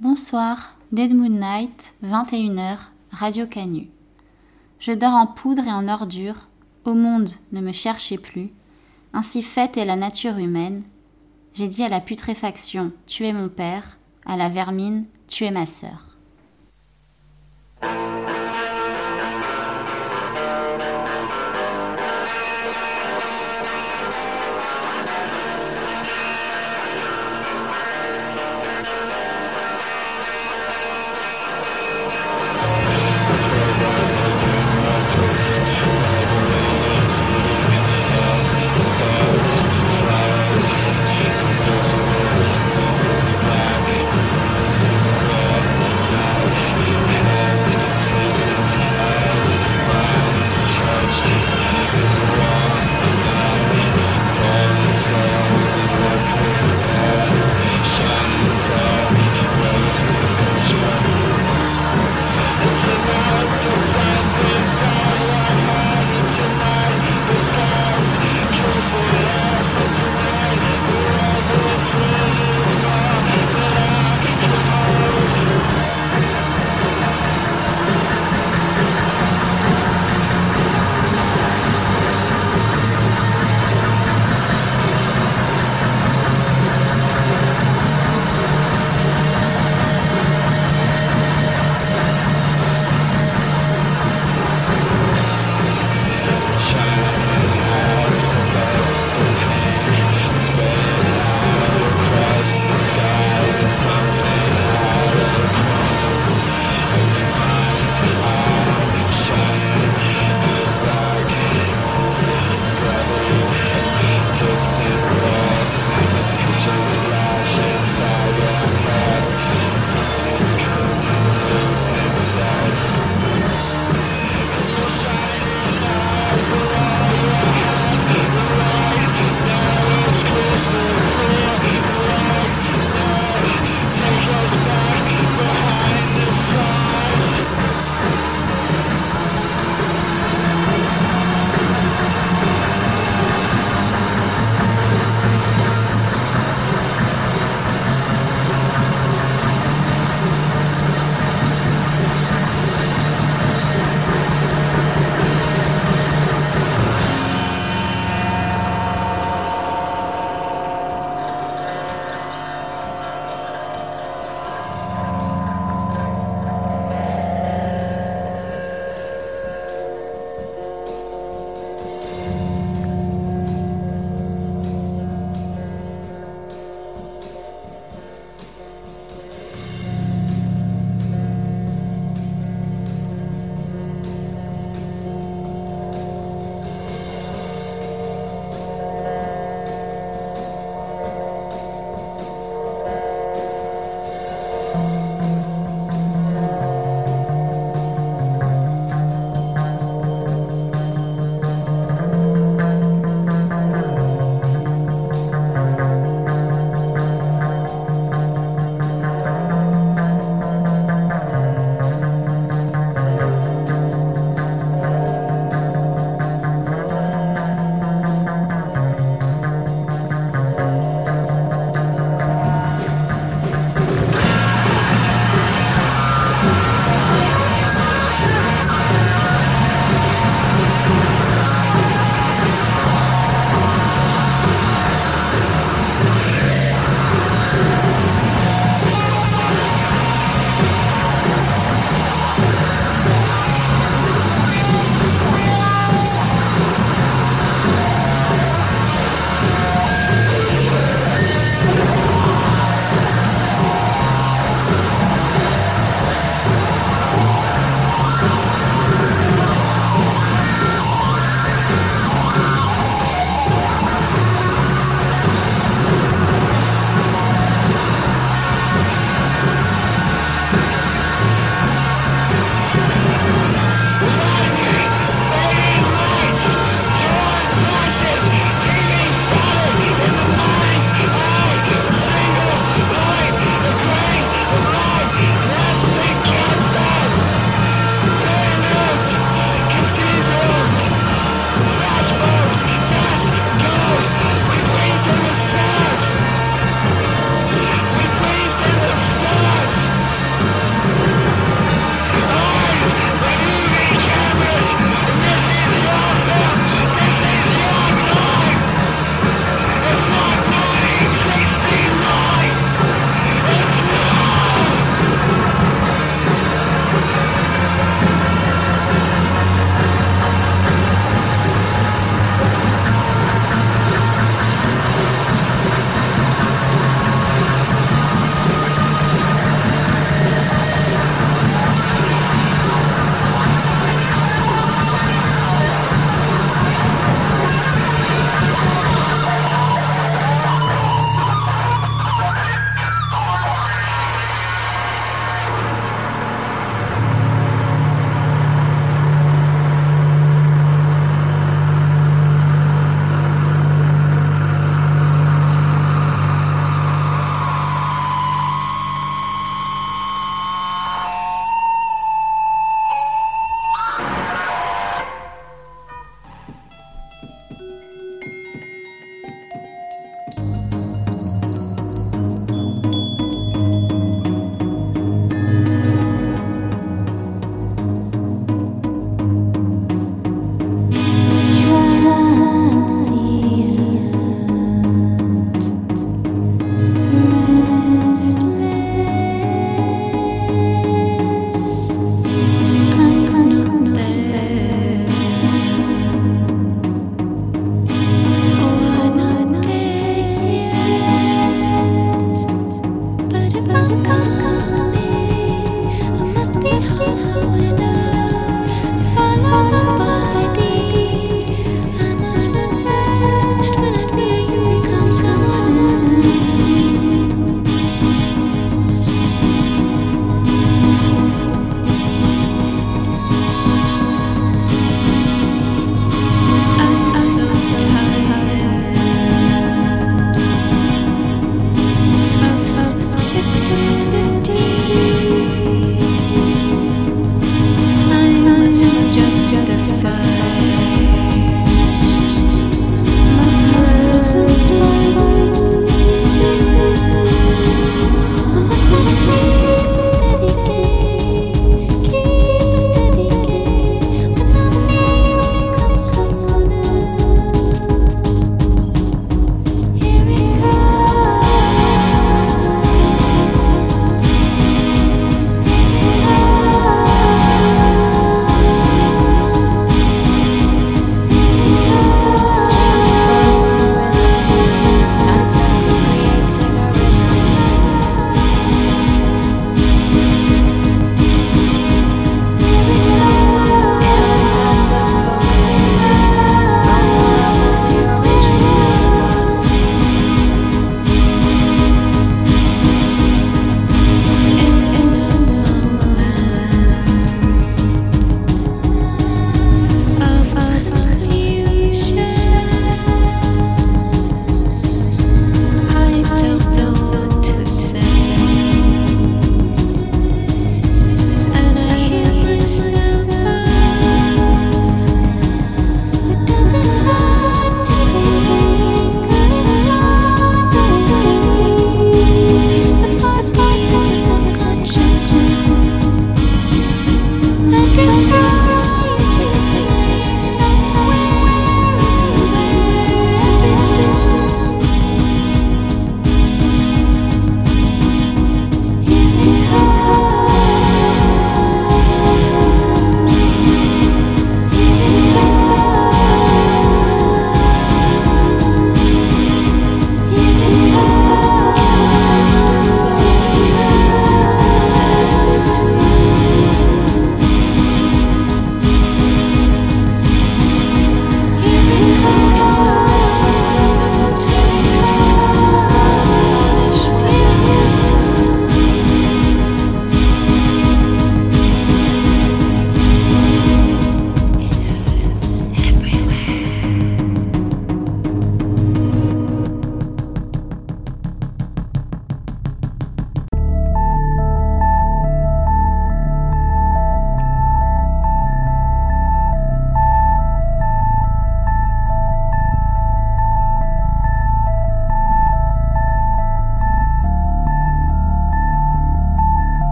Bonsoir, Dead Moon Night, 21h, Radio Canu. Je dors en poudre et en ordure, au monde ne me cherchez plus, ainsi faite est la nature humaine. J'ai dit à la putréfaction, tu es mon père, à la vermine, tu es ma sœur.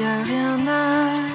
y a rien à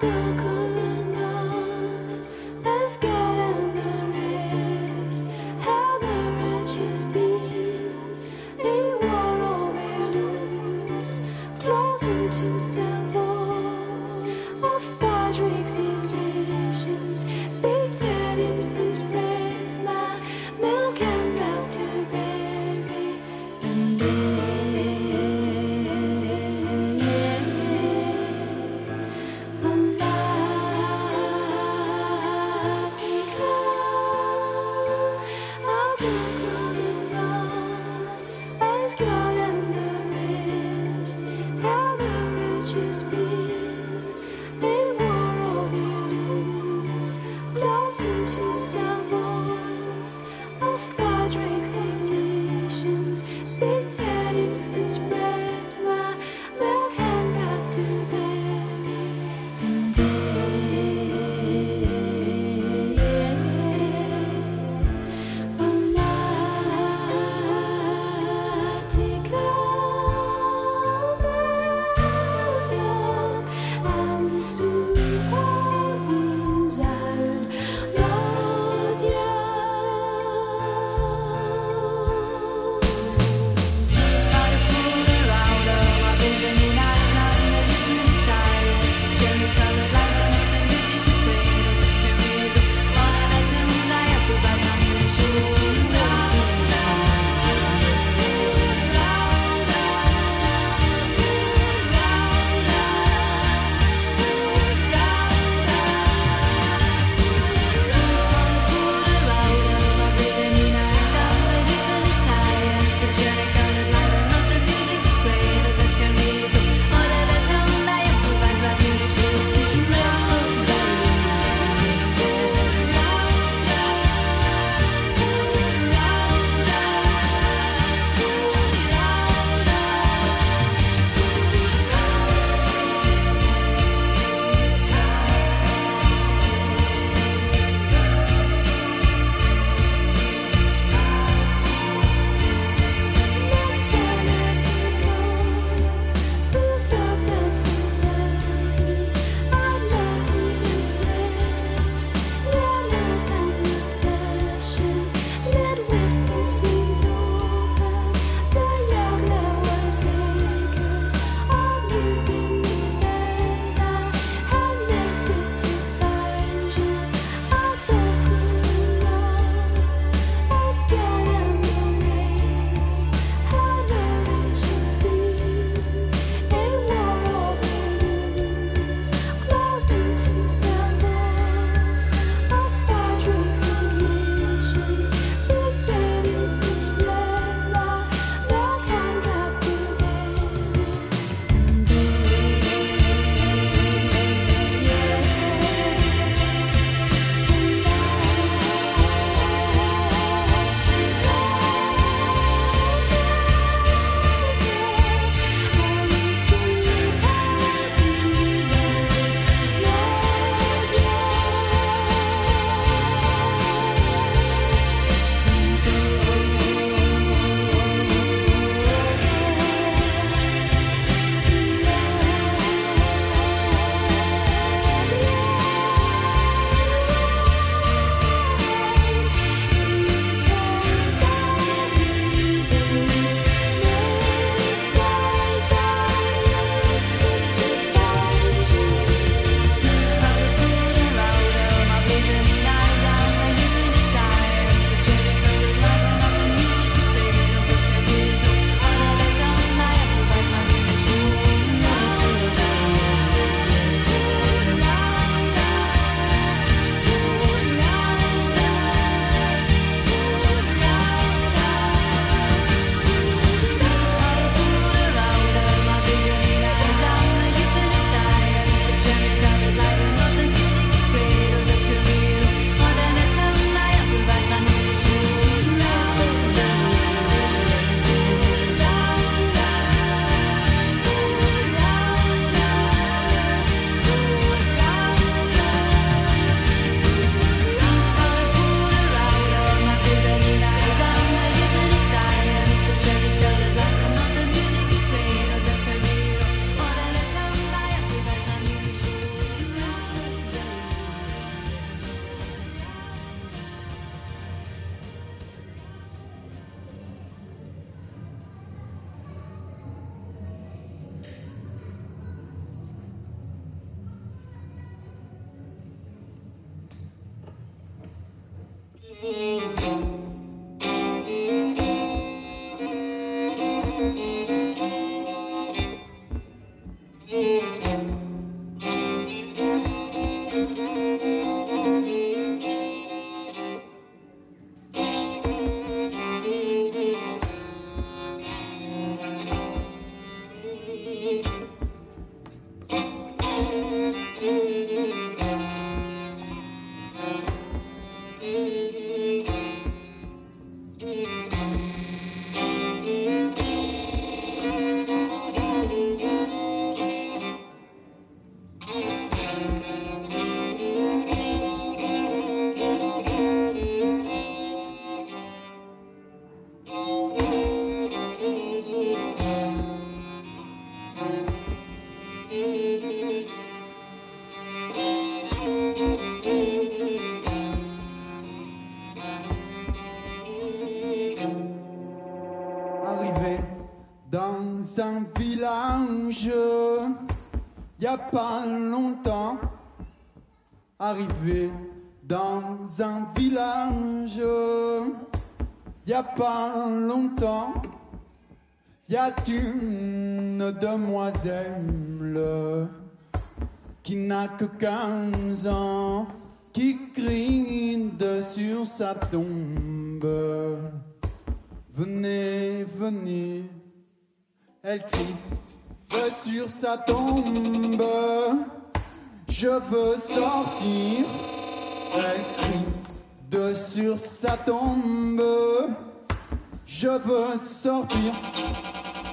僕 Arrivé Dans un village, y a pas longtemps. Y a une demoiselle qui n'a que 15 ans, qui crie de sur sa tombe. Venez, venez, elle crie de sur sa tombe. Je veux sortir, elle crie de sur sa tombe. Je veux sortir,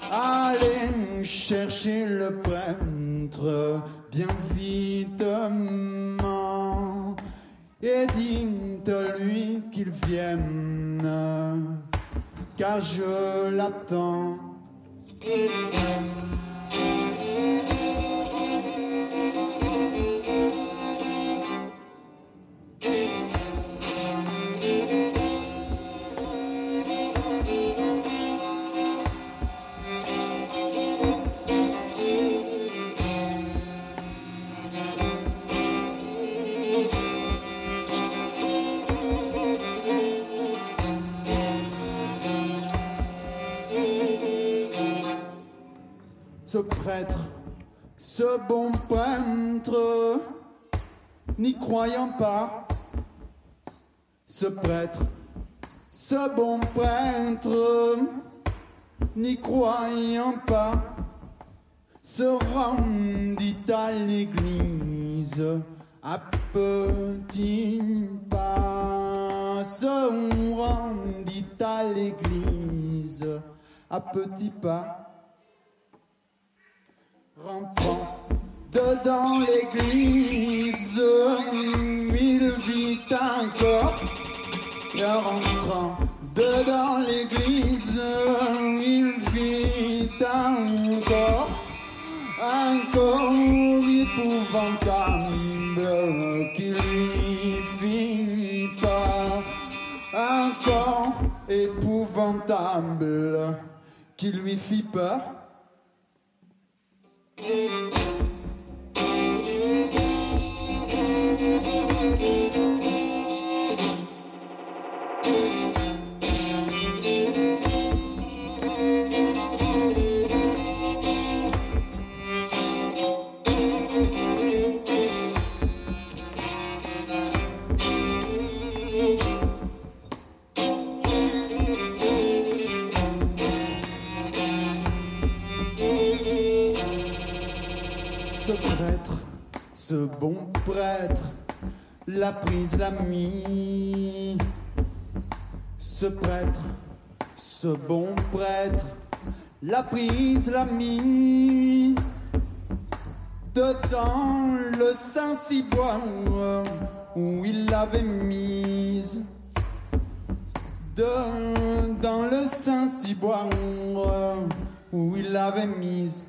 aller chercher le prêtre bien vitement et dites-lui qu'il vienne car je l'attends. Ce prêtre, ce bon peintre, n'y croyant pas, ce prêtre, ce bon peintre, n'y croyant pas, se rendit à l'église à petits pas, se rendit à l'église à petits pas. Rentrant dedans l'église, il vit encore. Rentrant dedans l'église, il vit encore un corps épouvantable qui lui fit pas. Un corps épouvantable qui lui fit peur. Ce bon prêtre, l'a prise, l'a mis. Ce prêtre, ce bon prêtre, l'a prise, l'a mis. Dedans le Saint-Ciboire où il l'avait mise. De- dans le Saint-Ciboire où il l'avait mise.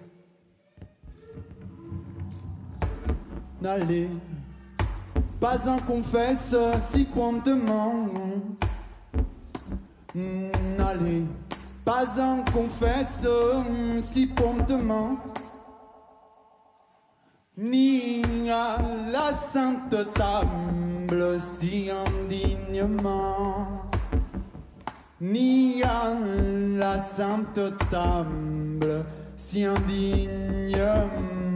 N'allez pas en confesse si promptement. N'allez pas en confesse si promptement. Ni à la sainte table si indigne indignement, ni à la sainte table si indignement.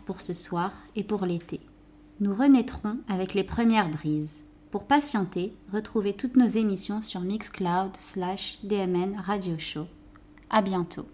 Pour ce soir et pour l'été. Nous renaîtrons avec les premières brises. Pour patienter, retrouvez toutes nos émissions sur Mixcloud slash DMN Radio Show. À bientôt.